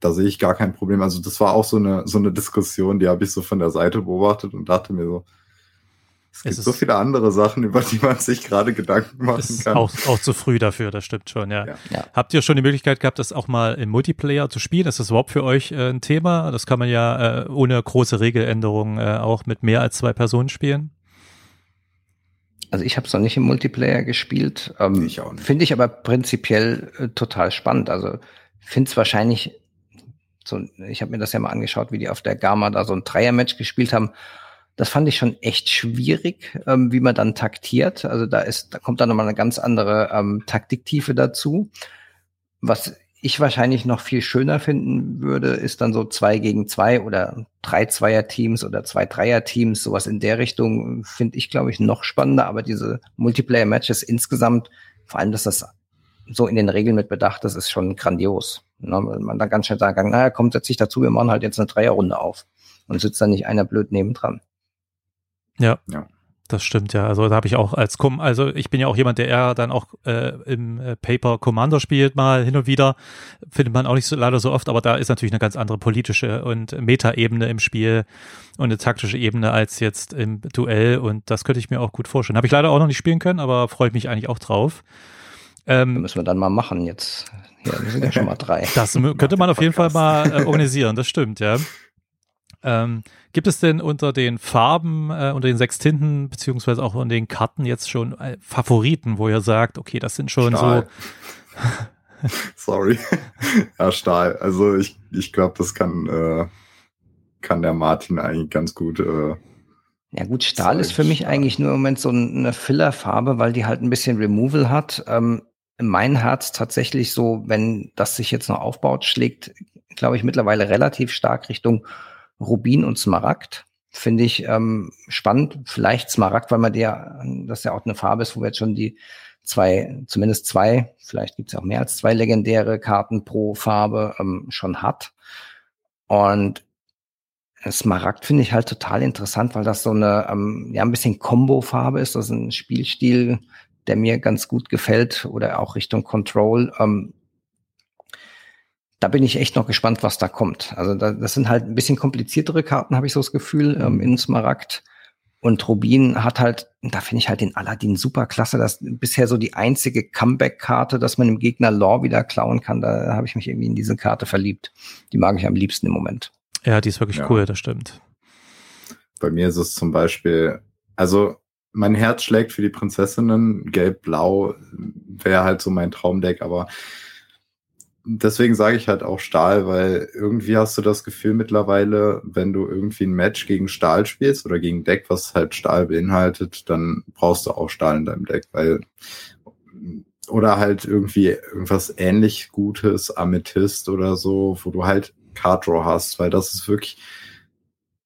da sehe ich gar kein Problem. Also das war auch so eine, so eine Diskussion, die habe ich so von der Seite beobachtet und dachte mir so, es gibt es so viele andere Sachen, über die man sich gerade Gedanken machen ist kann. Auch, auch zu früh dafür, das stimmt schon, ja. Ja. Habt ihr schon die Möglichkeit gehabt, das auch mal im Multiplayer zu spielen? Ist das überhaupt für euch äh, ein Thema? Das kann man ja äh, ohne große Regeländerungen äh, auch mit mehr als zwei Personen spielen. Also ich habe es noch nicht im Multiplayer gespielt. Ähm, ich auch nicht. Finde ich aber prinzipiell äh, total spannend. Also finde es wahrscheinlich so, ich habe mir das ja mal angeschaut, wie die auf der Gamma da so ein Dreier-Match gespielt haben. Das fand ich schon echt schwierig, ähm, wie man dann taktiert. Also da ist, da kommt dann nochmal eine ganz andere ähm, Taktiktiefe dazu. Was ich wahrscheinlich noch viel schöner finden würde, ist dann so zwei gegen zwei oder drei Zweier-Teams oder zwei Dreier-Teams, sowas in der Richtung finde ich, glaube ich, noch spannender. Aber diese Multiplayer-Matches insgesamt, vor allem, dass das so in den Regeln mit bedacht ist, ist schon grandios. Na, man dann ganz schnell sagen kann, naja, komm, setz dich dazu, wir machen halt jetzt eine Dreierrunde auf. Und sitzt dann nicht einer blöd nebendran. Ja. ja. Das stimmt ja. Also da habe ich auch als Com also ich bin ja auch jemand, der eher dann auch äh, im äh, Paper Commander spielt mal hin und wieder. Findet man auch nicht so leider so oft, aber da ist natürlich eine ganz andere politische und Meta-Ebene im Spiel und eine taktische Ebene als jetzt im Duell und das könnte ich mir auch gut vorstellen. Habe ich leider auch noch nicht spielen können, aber freue ich mich eigentlich auch drauf. Ähm, müssen wir dann mal machen jetzt. Ja, wir sind ja schon mal drei. Das könnte man auf jeden Fall mal äh, organisieren, das stimmt, ja. Ähm, gibt es denn unter den Farben, äh, unter den sechs Tinten, beziehungsweise auch unter den Karten jetzt schon äh, Favoriten, wo ihr sagt, okay, das sind schon Stahl. so. Sorry. ja, Stahl. Also ich, ich glaube, das kann, äh, kann der Martin eigentlich ganz gut. Äh, ja gut, Stahl ist für mich Stahl. eigentlich nur im Moment so eine Fillerfarbe, weil die halt ein bisschen Removal hat. Ähm, mein Herz tatsächlich so, wenn das sich jetzt noch aufbaut, schlägt, glaube ich, mittlerweile relativ stark Richtung Rubin und Smaragd. Finde ich ähm, spannend. Vielleicht Smaragd, weil man der, das ja auch eine Farbe ist, wo wir jetzt schon die zwei, zumindest zwei, vielleicht gibt es auch mehr als zwei legendäre Karten pro Farbe ähm, schon hat. Und Smaragd finde ich halt total interessant, weil das so eine, ähm, ja, ein bisschen Combo-Farbe ist. Das ist ein Spielstil, der mir ganz gut gefällt oder auch Richtung Control. Ähm, da bin ich echt noch gespannt, was da kommt. Also da, das sind halt ein bisschen kompliziertere Karten, habe ich so das Gefühl, ähm, in Smaragd. Und Rubin hat halt, da finde ich halt den Aladdin super klasse. Das ist bisher so die einzige Comeback-Karte, dass man dem Gegner Law wieder klauen kann. Da habe ich mich irgendwie in diese Karte verliebt. Die mag ich am liebsten im Moment. Ja, die ist wirklich ja. cool, das stimmt. Bei mir ist es zum Beispiel, also mein Herz schlägt für die Prinzessinnen. Gelb-Blau wäre halt so mein Traumdeck, aber deswegen sage ich halt auch Stahl, weil irgendwie hast du das Gefühl mittlerweile, wenn du irgendwie ein Match gegen Stahl spielst oder gegen Deck, was halt Stahl beinhaltet, dann brauchst du auch Stahl in deinem Deck, weil oder halt irgendwie irgendwas ähnlich Gutes, Amethyst oder so, wo du halt Card Draw hast, weil das ist wirklich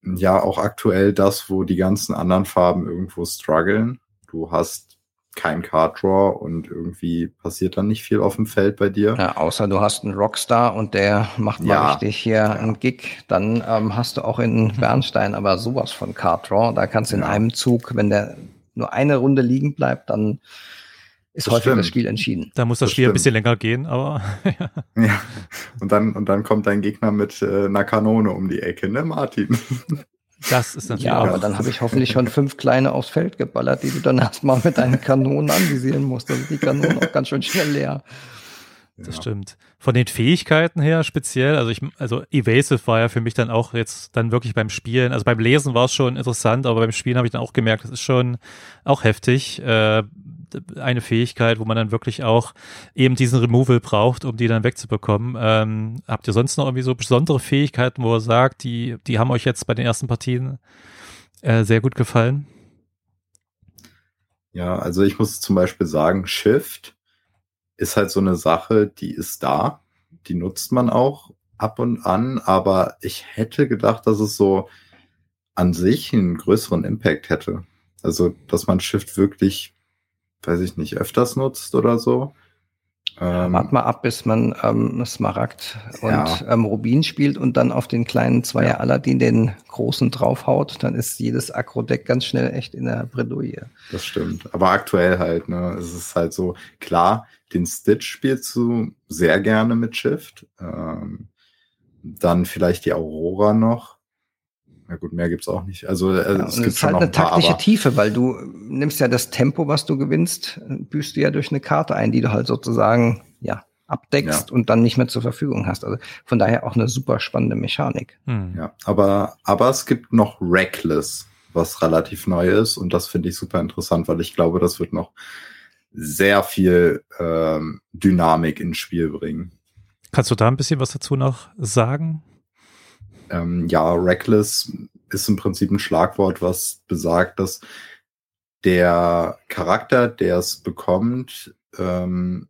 ja auch aktuell das, wo die ganzen anderen Farben irgendwo strugglen. Du hast kein Card Draw und irgendwie passiert dann nicht viel auf dem Feld bei dir. Ja, außer du hast einen Rockstar und der macht mal ja. richtig hier ja. einen Gig, dann ähm, hast du auch in mhm. Bernstein aber sowas von Card Draw. Da kannst du in ja. einem Zug, wenn der nur eine Runde liegen bleibt, dann ist das häufig stimmt. das Spiel entschieden. Da muss das, das Spiel stimmt. ein bisschen länger gehen, aber ja. Und dann und dann kommt dein Gegner mit äh, einer Kanone um die Ecke, ne, Martin? Das ist natürlich Ja, aber dann habe ich hoffentlich schon fünf kleine aufs Feld geballert, die du dann erstmal mit deinen Kanonen anvisieren musst. Dann sind die Kanonen auch ganz schön schnell leer. Das ja. stimmt. Von den Fähigkeiten her speziell, also ich, also Evasive war ja für mich dann auch jetzt dann wirklich beim Spielen, also beim Lesen war es schon interessant, aber beim Spielen habe ich dann auch gemerkt, das ist schon auch heftig. Äh, eine Fähigkeit, wo man dann wirklich auch eben diesen Removal braucht, um die dann wegzubekommen. Ähm, habt ihr sonst noch irgendwie so besondere Fähigkeiten, wo ihr sagt, die, die haben euch jetzt bei den ersten Partien äh, sehr gut gefallen? Ja, also ich muss zum Beispiel sagen, Shift ist halt so eine Sache, die ist da. die nutzt man auch ab und an, aber ich hätte gedacht, dass es so an sich einen größeren Impact hätte. Also, dass man Shift wirklich, weiß ich nicht, öfters nutzt oder so. Ähm, Wart mal ab, bis man ähm, Smaragd und ja. ähm, Rubin spielt und dann auf den kleinen Zweier ja. Aladdin den großen draufhaut, dann ist jedes Akro-Deck ganz schnell echt in der Bredouille. Das stimmt. Aber aktuell halt, ne, es ist halt so, klar, den Stitch spielst du sehr gerne mit Shift. Ähm, dann vielleicht die Aurora noch. Na gut, mehr gibt's auch nicht. Also äh, ja, es gibt schon halt noch eine paar, taktische Tiefe, weil du nimmst ja das Tempo, was du gewinnst, büßt du ja durch eine Karte ein, die du halt sozusagen ja abdeckst ja. und dann nicht mehr zur Verfügung hast. Also von daher auch eine super spannende Mechanik. Hm. Ja, aber aber es gibt noch Reckless, was relativ neu ist und das finde ich super interessant, weil ich glaube, das wird noch sehr viel ähm, Dynamik ins Spiel bringen. Kannst du da ein bisschen was dazu noch sagen? Ähm, ja, reckless ist im Prinzip ein Schlagwort, was besagt, dass der Charakter, der es bekommt, ähm,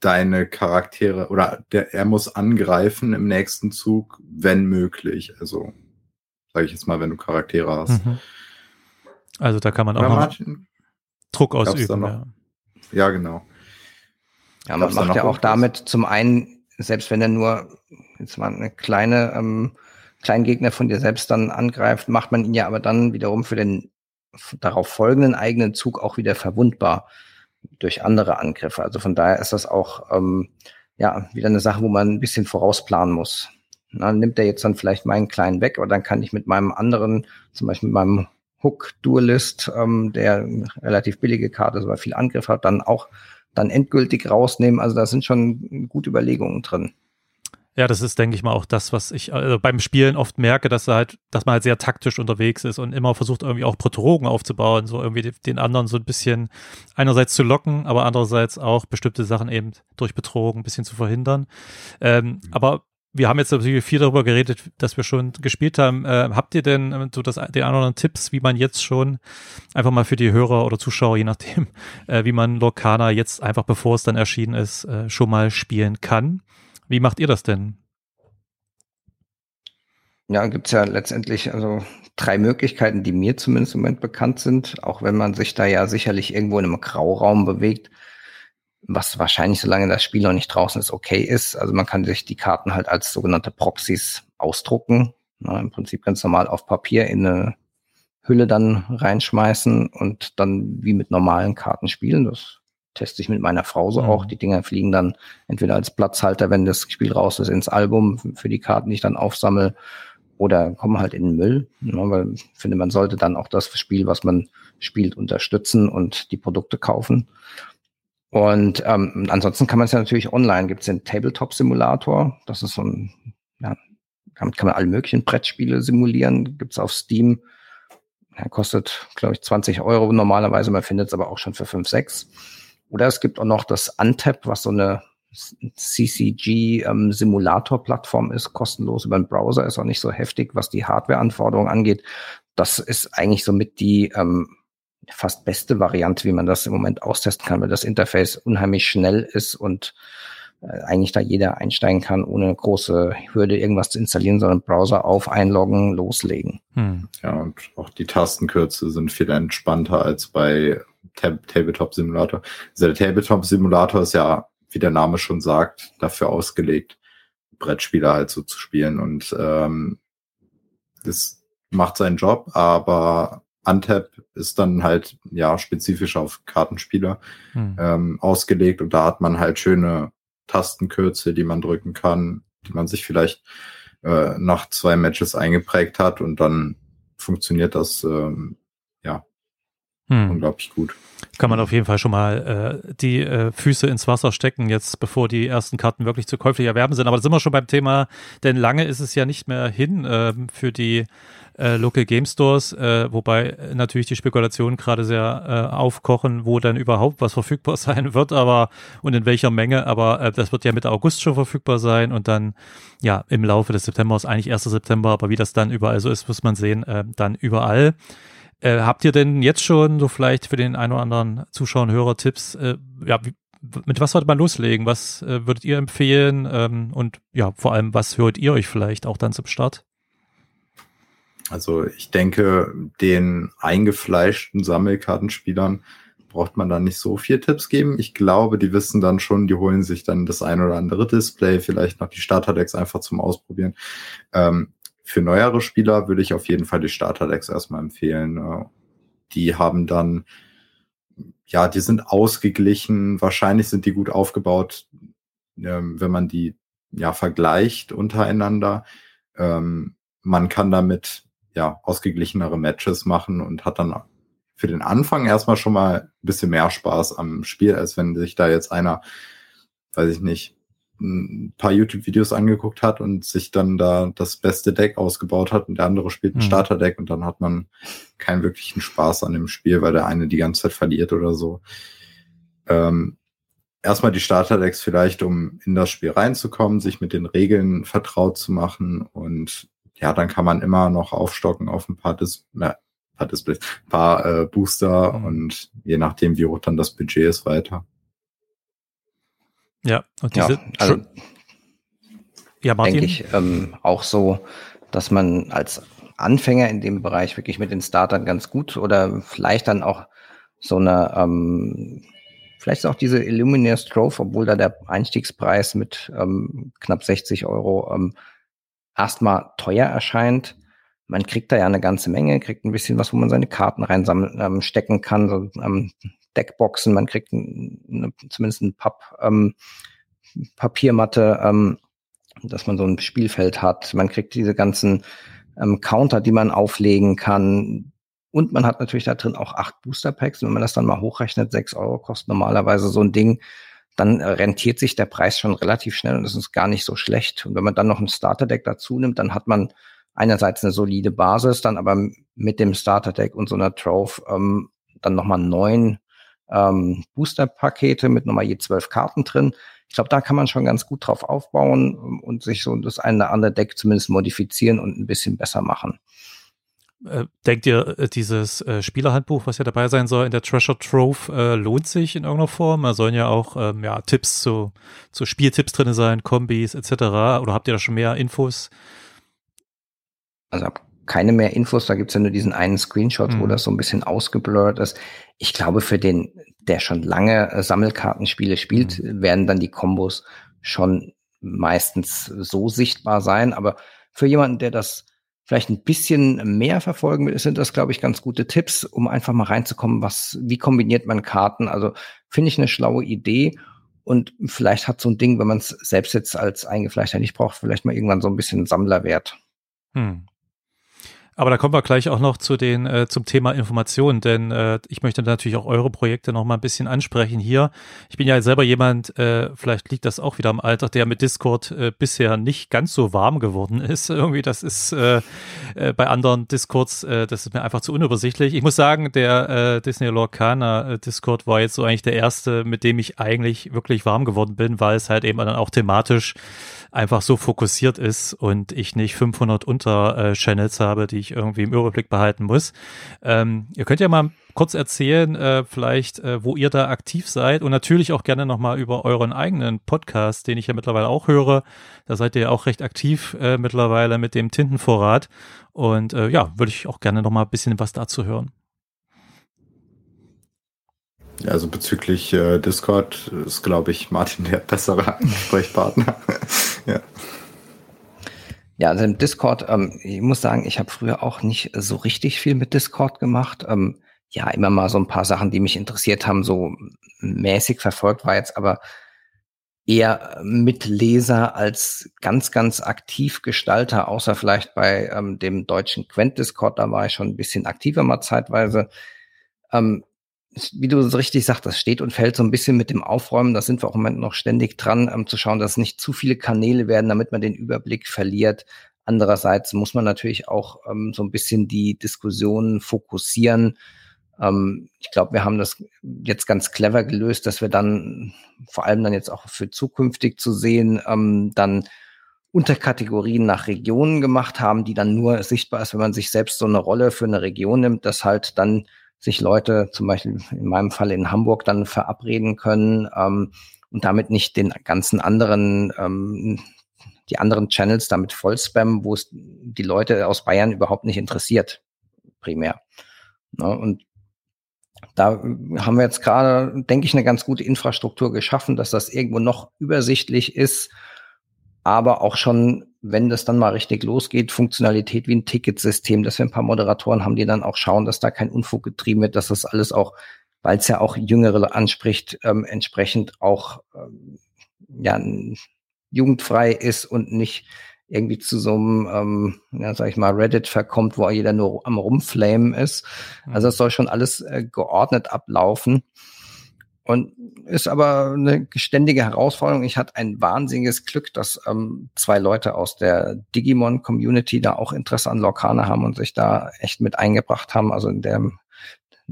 deine Charaktere oder der, er muss angreifen im nächsten Zug, wenn möglich. Also sage ich jetzt mal, wenn du Charaktere hast. Mhm. Also da kann man auch Martin, Druck ausüben. Ja. ja. genau. Ja, man macht ja auch damit zum einen, selbst wenn er nur jetzt mal eine kleine, ähm, kleinen Gegner von dir selbst dann angreift, macht man ihn ja aber dann wiederum für den darauf folgenden eigenen Zug auch wieder verwundbar durch andere Angriffe. Also von daher ist das auch ähm, ja wieder eine Sache, wo man ein bisschen vorausplanen muss. Na, nimmt er jetzt dann vielleicht meinen kleinen weg, aber dann kann ich mit meinem anderen, zum Beispiel mit meinem Hook Duelist, ähm, der relativ billige Karte, aber viel Angriff hat, dann auch dann endgültig rausnehmen. Also da sind schon gute Überlegungen drin. Ja, das ist, denke ich mal, auch das, was ich also beim Spielen oft merke, dass halt, dass man halt sehr taktisch unterwegs ist und immer versucht, irgendwie auch Protrogen aufzubauen, so irgendwie den anderen so ein bisschen einerseits zu locken, aber andererseits auch bestimmte Sachen eben durch Betrogen ein bisschen zu verhindern. Ähm, aber wir haben jetzt natürlich viel darüber geredet, dass wir schon gespielt haben. Äh, habt ihr denn äh, so das, den anderen Tipps, wie man jetzt schon einfach mal für die Hörer oder Zuschauer, je nachdem, äh, wie man Lorcana jetzt einfach bevor es dann erschienen ist, äh, schon mal spielen kann? Wie macht ihr das denn? Ja, gibt's ja letztendlich also drei Möglichkeiten, die mir zumindest im Moment bekannt sind, auch wenn man sich da ja sicherlich irgendwo in einem Grauraum bewegt, was wahrscheinlich, solange das Spiel noch nicht draußen ist, okay ist. Also man kann sich die Karten halt als sogenannte Proxys ausdrucken. Na, Im Prinzip ganz normal auf Papier in eine Hülle dann reinschmeißen und dann wie mit normalen Karten spielen. Das teste ich mit meiner Frau so mhm. auch. Die Dinger fliegen dann entweder als Platzhalter, wenn das Spiel raus ist, ins Album für die Karten, die ich dann aufsammle, oder kommen halt in den Müll. Ne, weil ich finde, man sollte dann auch das Spiel, was man spielt, unterstützen und die Produkte kaufen. Und ähm, ansonsten kann man es ja natürlich online. Gibt es den Tabletop-Simulator. Das ist so ein, ja, damit kann man alle möglichen Brettspiele simulieren. Gibt es auf Steam. Ja, kostet, glaube ich, 20 Euro normalerweise. Man findet es aber auch schon für 5, 6. Oder es gibt auch noch das Untap, was so eine CCG-Simulator-Plattform ähm, ist, kostenlos über den Browser, ist auch nicht so heftig, was die Hardware-Anforderungen angeht. Das ist eigentlich somit die ähm, fast beste Variante, wie man das im Moment austesten kann, weil das Interface unheimlich schnell ist und äh, eigentlich da jeder einsteigen kann, ohne große Hürde irgendwas zu installieren, sondern Browser auf, einloggen, loslegen. Hm. Ja, und auch die Tastenkürze sind viel entspannter als bei Tab Tabletop Simulator. Also der Tabletop Simulator ist ja, wie der Name schon sagt, dafür ausgelegt, Brettspiele halt so zu spielen und ähm, das macht seinen Job, aber Untap ist dann halt ja spezifisch auf Kartenspieler hm. ähm, ausgelegt und da hat man halt schöne Tastenkürze, die man drücken kann, die man sich vielleicht äh, nach zwei Matches eingeprägt hat und dann funktioniert das ähm, hm. unglaublich gut. Kann man auf jeden Fall schon mal äh, die äh, Füße ins Wasser stecken, jetzt bevor die ersten Karten wirklich zu käuflich erwerben sind. Aber da sind wir schon beim Thema, denn lange ist es ja nicht mehr hin äh, für die äh, Local Game Stores, äh, wobei natürlich die Spekulationen gerade sehr äh, aufkochen, wo dann überhaupt was verfügbar sein wird, aber und in welcher Menge, aber äh, das wird ja Mitte August schon verfügbar sein und dann ja im Laufe des Septembers, eigentlich 1. September, aber wie das dann überall so ist, muss man sehen, äh, dann überall. Äh, habt ihr denn jetzt schon so vielleicht für den einen oder anderen Zuschauer und Hörer Tipps, äh, ja, wie, mit was sollte man loslegen? Was äh, würdet ihr empfehlen? Ähm, und ja, vor allem, was hört ihr euch vielleicht auch dann zum Start? Also ich denke, den eingefleischten Sammelkartenspielern braucht man dann nicht so viel Tipps geben. Ich glaube, die wissen dann schon, die holen sich dann das ein oder andere Display, vielleicht noch die Starterdecks einfach zum Ausprobieren. Ähm, für neuere Spieler würde ich auf jeden Fall die Starterdecks erstmal empfehlen. Äh, die haben dann, ja, die sind ausgeglichen, wahrscheinlich sind die gut aufgebaut, ähm, wenn man die ja vergleicht untereinander. Ähm, man kann damit ja ausgeglichenere Matches machen und hat dann für den Anfang erstmal schon mal ein bisschen mehr Spaß am Spiel, als wenn sich da jetzt einer, weiß ich nicht, ein paar YouTube-Videos angeguckt hat und sich dann da das beste Deck ausgebaut hat und der andere spielt ein mhm. Starterdeck und dann hat man keinen wirklichen Spaß an dem Spiel, weil der eine die ganze Zeit verliert oder so. Ähm, erstmal die Starterdecks vielleicht, um in das Spiel reinzukommen, sich mit den Regeln vertraut zu machen und ja, dann kann man immer noch aufstocken auf ein paar, Dis äh, paar Displays, paar äh, Booster mhm. und je nachdem, wie hoch dann das Budget ist, weiter. Ja, und diese ja, also, ja Martin? denke ich ähm, auch so, dass man als Anfänger in dem Bereich wirklich mit den Startern ganz gut oder vielleicht dann auch so eine, ähm, vielleicht ist auch diese Illuminaire Strove, obwohl da der Einstiegspreis mit ähm, knapp 60 Euro ähm, erstmal teuer erscheint. Man kriegt da ja eine ganze Menge, kriegt ein bisschen was, wo man seine Karten reinsammeln, ähm, stecken kann, so ähm, Deckboxen, man kriegt ein, zumindest ein Papp, ähm, Papiermatte, ähm, dass man so ein Spielfeld hat. Man kriegt diese ganzen ähm, Counter, die man auflegen kann. Und man hat natürlich da drin auch acht Booster Packs. Und wenn man das dann mal hochrechnet, sechs Euro kostet normalerweise so ein Ding dann rentiert sich der Preis schon relativ schnell und das ist gar nicht so schlecht. Und wenn man dann noch ein Starterdeck dazu nimmt, dann hat man einerseits eine solide Basis, dann aber mit dem Starterdeck und so einer Trove ähm, dann nochmal neun ähm, Booster-Pakete mit nochmal je zwölf Karten drin. Ich glaube, da kann man schon ganz gut drauf aufbauen und sich so das eine oder andere Deck zumindest modifizieren und ein bisschen besser machen. Äh, denkt ihr, äh, dieses äh, Spielerhandbuch, was ja dabei sein soll in der Treasure Trove, lohnt sich in irgendeiner Form? Da sollen ja auch ähm, ja, Tipps zu, zu Spieltipps drin sein, Kombis etc. Oder habt ihr da schon mehr Infos? Also keine mehr Infos, da gibt's ja nur diesen einen Screenshot, mhm. wo das so ein bisschen ausgeblurrt ist. Ich glaube, für den, der schon lange äh, Sammelkartenspiele spielt, mhm. werden dann die Kombos schon meistens so sichtbar sein. Aber für jemanden, der das vielleicht ein bisschen mehr verfolgen will, sind das, glaube ich, ganz gute Tipps, um einfach mal reinzukommen, was, wie kombiniert man Karten. Also finde ich eine schlaue Idee. Und vielleicht hat so ein Ding, wenn man es selbst jetzt als Eingefleischter nicht braucht, vielleicht mal irgendwann so ein bisschen Sammlerwert. Hm. Aber da kommen wir gleich auch noch zu den äh, zum Thema Informationen, denn äh, ich möchte natürlich auch eure Projekte noch mal ein bisschen ansprechen hier. Ich bin ja selber jemand, äh, vielleicht liegt das auch wieder am Alter, der mit Discord äh, bisher nicht ganz so warm geworden ist. Irgendwie, das ist äh, äh, bei anderen Discords, äh, das ist mir einfach zu unübersichtlich. Ich muss sagen, der äh, Disney Lorcaner äh, Discord war jetzt so eigentlich der erste, mit dem ich eigentlich wirklich warm geworden bin, weil es halt eben dann auch thematisch einfach so fokussiert ist und ich nicht 500 Unter-Channels habe, die ich irgendwie im Überblick behalten muss. Ähm, ihr könnt ja mal kurz erzählen, äh, vielleicht, äh, wo ihr da aktiv seid und natürlich auch gerne nochmal über euren eigenen Podcast, den ich ja mittlerweile auch höre. Da seid ihr ja auch recht aktiv äh, mittlerweile mit dem Tintenvorrat. Und äh, ja, würde ich auch gerne nochmal ein bisschen was dazu hören. Also bezüglich äh, Discord ist, glaube ich, Martin der bessere Ansprechpartner. ja. Ja, also im Discord, ähm, ich muss sagen, ich habe früher auch nicht so richtig viel mit Discord gemacht. Ähm, ja, immer mal so ein paar Sachen, die mich interessiert haben, so mäßig verfolgt, war jetzt aber eher Mitleser als ganz, ganz aktiv Gestalter, außer vielleicht bei ähm, dem deutschen Quent-Discord, da war ich schon ein bisschen aktiver mal zeitweise. Ähm, wie du so richtig sagst, das steht und fällt so ein bisschen mit dem Aufräumen. Da sind wir auch im Moment noch ständig dran, um zu schauen, dass nicht zu viele Kanäle werden, damit man den Überblick verliert. Andererseits muss man natürlich auch ähm, so ein bisschen die Diskussionen fokussieren. Ähm, ich glaube, wir haben das jetzt ganz clever gelöst, dass wir dann vor allem dann jetzt auch für zukünftig zu sehen, ähm, dann Unterkategorien nach Regionen gemacht haben, die dann nur sichtbar ist, wenn man sich selbst so eine Rolle für eine Region nimmt, dass halt dann sich Leute zum Beispiel in meinem Fall in Hamburg dann verabreden können ähm, und damit nicht den ganzen anderen, ähm, die anderen Channels damit voll spammen, wo es die Leute aus Bayern überhaupt nicht interessiert, primär. Ne? Und da haben wir jetzt gerade, denke ich, eine ganz gute Infrastruktur geschaffen, dass das irgendwo noch übersichtlich ist, aber auch schon, wenn das dann mal richtig losgeht, Funktionalität wie ein Ticketsystem, dass wir ein paar Moderatoren haben, die dann auch schauen, dass da kein Unfug getrieben wird, dass das alles auch, weil es ja auch Jüngere anspricht, ähm, entsprechend auch ähm, ja, jugendfrei ist und nicht irgendwie zu so einem, ähm, ja, sag ich mal, Reddit verkommt, wo jeder nur am Rumflamen ist. Also es soll schon alles äh, geordnet ablaufen. Und ist aber eine ständige Herausforderung. Ich hatte ein wahnsinniges Glück, dass ähm, zwei Leute aus der Digimon-Community da auch Interesse an Lorcaner haben und sich da echt mit eingebracht haben. Also in dem,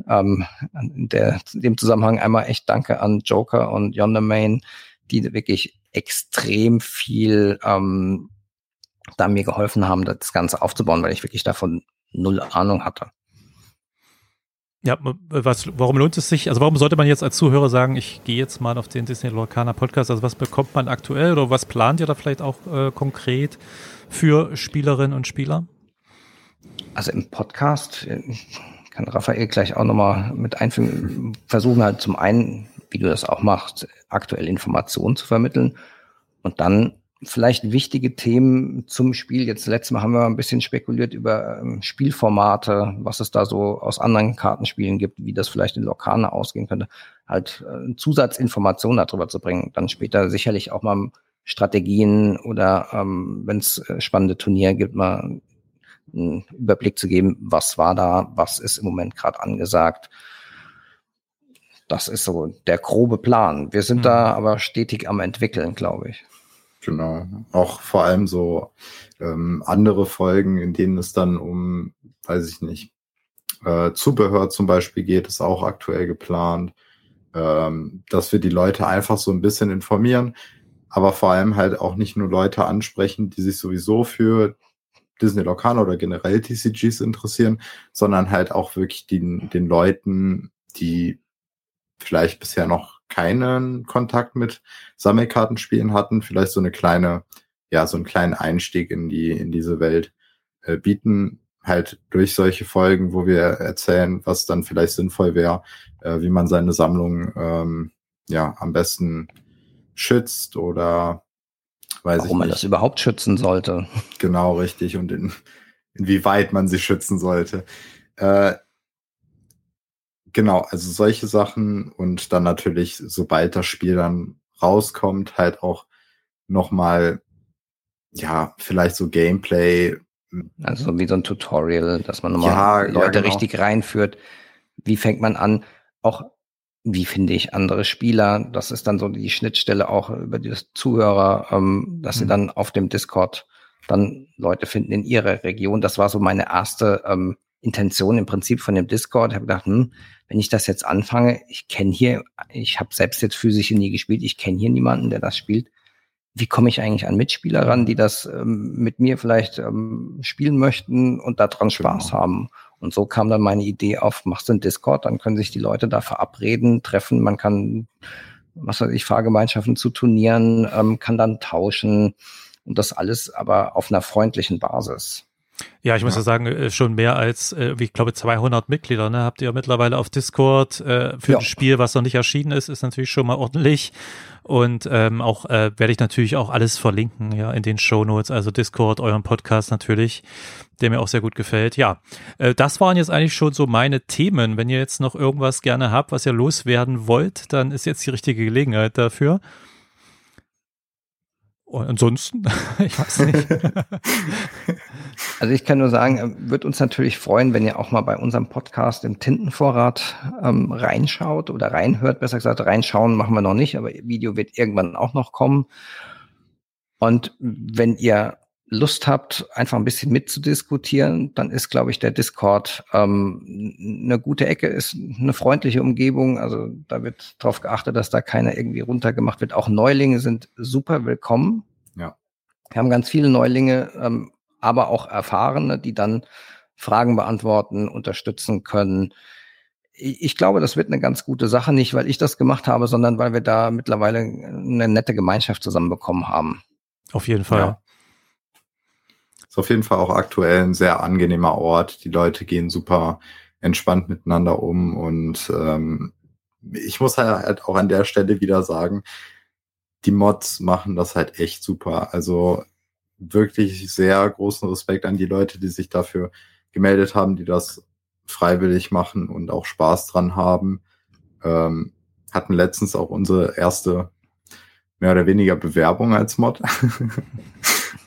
ähm, in der, in dem Zusammenhang einmal echt Danke an Joker und Yonder Main, die wirklich extrem viel ähm, da mir geholfen haben, das Ganze aufzubauen, weil ich wirklich davon null Ahnung hatte. Ja, was, warum lohnt es sich? Also warum sollte man jetzt als Zuhörer sagen, ich gehe jetzt mal auf den Disney Lorcaner Podcast? Also was bekommt man aktuell oder was plant ihr da vielleicht auch äh, konkret für Spielerinnen und Spieler? Also im Podcast kann Raphael gleich auch nochmal mit einfügen, versuchen halt zum einen, wie du das auch machst, aktuelle Informationen zu vermitteln und dann vielleicht wichtige Themen zum Spiel. Jetzt letztes Mal haben wir ein bisschen spekuliert über ähm, Spielformate, was es da so aus anderen Kartenspielen gibt, wie das vielleicht in Lokane ausgehen könnte. Halt äh, Zusatzinformationen darüber zu bringen. Dann später sicherlich auch mal Strategien oder ähm, wenn es äh, spannende Turniere gibt, mal einen Überblick zu geben, was war da, was ist im Moment gerade angesagt. Das ist so der grobe Plan. Wir sind mhm. da aber stetig am entwickeln, glaube ich. Genau. Auch vor allem so ähm, andere Folgen, in denen es dann um, weiß ich nicht, äh, Zubehör zum Beispiel geht, ist auch aktuell geplant, ähm, dass wir die Leute einfach so ein bisschen informieren, aber vor allem halt auch nicht nur Leute ansprechen, die sich sowieso für Disney Locana oder generell TCGs interessieren, sondern halt auch wirklich den, den Leuten, die vielleicht bisher noch keinen Kontakt mit Sammelkartenspielen hatten, vielleicht so eine kleine, ja, so einen kleinen Einstieg in die, in diese Welt äh, bieten, halt durch solche Folgen, wo wir erzählen, was dann vielleicht sinnvoll wäre, äh, wie man seine Sammlung ähm, ja am besten schützt oder weiß Warum ich man das überhaupt schützen sollte. Genau, richtig. Und in, inwieweit man sie schützen sollte. Äh, genau, also solche Sachen und dann natürlich, sobald das Spiel dann rauskommt, halt auch nochmal, ja, vielleicht so Gameplay. Also wie so ein Tutorial, dass man nochmal ja, Leute ja, genau. richtig reinführt. Wie fängt man an? Auch wie finde ich andere Spieler? Das ist dann so die Schnittstelle auch über die Zuhörer, ähm, dass mhm. sie dann auf dem Discord dann Leute finden in ihrer Region. Das war so meine erste ähm, Intention im Prinzip von dem Discord. Ich habe gedacht, hm, wenn ich das jetzt anfange, ich kenne hier, ich habe selbst jetzt physisch nie gespielt, ich kenne hier niemanden, der das spielt. Wie komme ich eigentlich an Mitspieler ran, die das ähm, mit mir vielleicht ähm, spielen möchten und daran Spaß genau. haben? Und so kam dann meine Idee auf, machst du einen Discord, dann können sich die Leute da verabreden, treffen, man kann, was weiß ich, Fahrgemeinschaften zu Turnieren, ähm, kann dann tauschen und das alles aber auf einer freundlichen Basis. Ja, ich muss ja, ja sagen, äh, schon mehr als, äh, wie ich glaube, 200 Mitglieder ne, habt ihr mittlerweile auf Discord äh, für ja. ein Spiel, was noch nicht erschienen ist, ist natürlich schon mal ordentlich. Und ähm, auch äh, werde ich natürlich auch alles verlinken, ja, in den Show Notes, also Discord, euren Podcast natürlich, der mir auch sehr gut gefällt. Ja, äh, das waren jetzt eigentlich schon so meine Themen. Wenn ihr jetzt noch irgendwas gerne habt, was ihr loswerden wollt, dann ist jetzt die richtige Gelegenheit dafür. Und ansonsten, ich weiß nicht. Also ich kann nur sagen, äh, wird uns natürlich freuen, wenn ihr auch mal bei unserem Podcast im Tintenvorrat ähm, reinschaut oder reinhört. Besser gesagt, reinschauen machen wir noch nicht, aber Video wird irgendwann auch noch kommen. Und wenn ihr Lust habt, einfach ein bisschen mitzudiskutieren, dann ist, glaube ich, der Discord ähm, eine gute Ecke, ist eine freundliche Umgebung. Also da wird darauf geachtet, dass da keiner irgendwie runtergemacht wird. Auch Neulinge sind super willkommen. Ja. Wir haben ganz viele Neulinge, ähm, aber auch Erfahrene, die dann Fragen beantworten, unterstützen können. ich glaube, das wird eine ganz gute Sache, nicht weil ich das gemacht habe, sondern weil wir da mittlerweile eine nette Gemeinschaft zusammenbekommen haben. Auf jeden Fall. Ja. Ist auf jeden Fall auch aktuell ein sehr angenehmer Ort. Die Leute gehen super entspannt miteinander um und ähm, ich muss halt auch an der Stelle wieder sagen, die Mods machen das halt echt super. Also wirklich sehr großen Respekt an die Leute, die sich dafür gemeldet haben, die das freiwillig machen und auch Spaß dran haben. Ähm, hatten letztens auch unsere erste mehr oder weniger Bewerbung als Mod.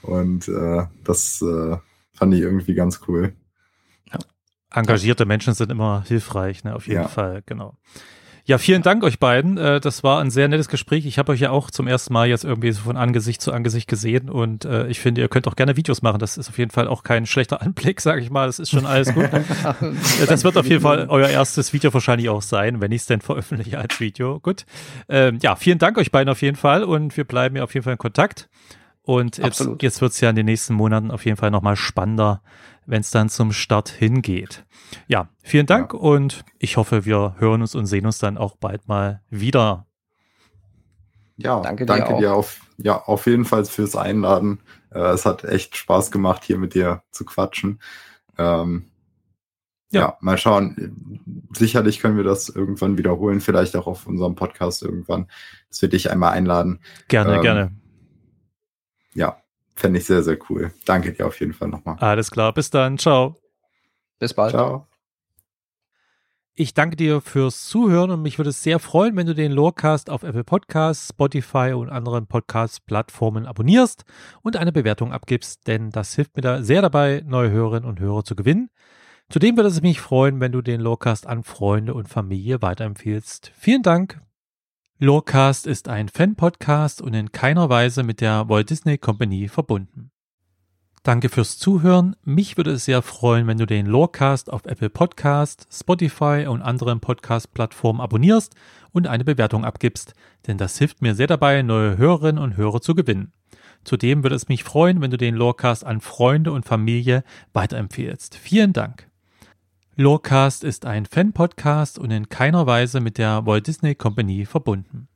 und äh, das äh, fand ich irgendwie ganz cool. Ja. Engagierte Menschen sind immer hilfreich, ne? auf jeden ja. Fall, genau. Ja, vielen Dank euch beiden. Äh, das war ein sehr nettes Gespräch. Ich habe euch ja auch zum ersten Mal jetzt irgendwie so von Angesicht zu Angesicht gesehen und äh, ich finde, ihr könnt auch gerne Videos machen. Das ist auf jeden Fall auch kein schlechter Anblick, sage ich mal. Das ist schon alles gut. das wird auf jeden Fall euer erstes Video wahrscheinlich auch sein, wenn ich es denn veröffentliche als Video. Gut. Ähm, ja, vielen Dank euch beiden auf jeden Fall und wir bleiben ja auf jeden Fall in Kontakt. Und jetzt, jetzt wird es ja in den nächsten Monaten auf jeden Fall nochmal spannender, wenn es dann zum Start hingeht. Ja, vielen Dank ja. und ich hoffe, wir hören uns und sehen uns dann auch bald mal wieder. Ja, danke, danke dir, dir, auf, ja, auf jeden Fall fürs Einladen. Äh, es hat echt Spaß gemacht, hier mit dir zu quatschen. Ähm, ja. ja. mal schauen. Sicherlich können wir das irgendwann wiederholen, vielleicht auch auf unserem Podcast irgendwann, dass wir dich einmal einladen. Gerne, ähm, gerne ja, fände ich sehr, sehr cool. Danke dir auf jeden Fall nochmal. Alles klar, bis dann. Ciao. Bis bald. Ciao. Ich danke dir fürs Zuhören und mich würde es sehr freuen, wenn du den Lorecast auf Apple Podcasts, Spotify und anderen Podcast-Plattformen abonnierst und eine Bewertung abgibst, denn das hilft mir da sehr dabei, neue Hörerinnen und Hörer zu gewinnen. Zudem würde es mich freuen, wenn du den Lorecast an Freunde und Familie weiterempfehlst. Vielen Dank. Lorecast ist ein Fan-Podcast und in keiner Weise mit der Walt Disney Company verbunden. Danke fürs Zuhören. Mich würde es sehr freuen, wenn du den Lorecast auf Apple Podcast, Spotify und anderen Podcast-Plattformen abonnierst und eine Bewertung abgibst, denn das hilft mir sehr dabei, neue Hörerinnen und Hörer zu gewinnen. Zudem würde es mich freuen, wenn du den Lorecast an Freunde und Familie weiterempfehlst. Vielen Dank. Lorecast ist ein Fan-Podcast und in keiner Weise mit der Walt Disney Company verbunden.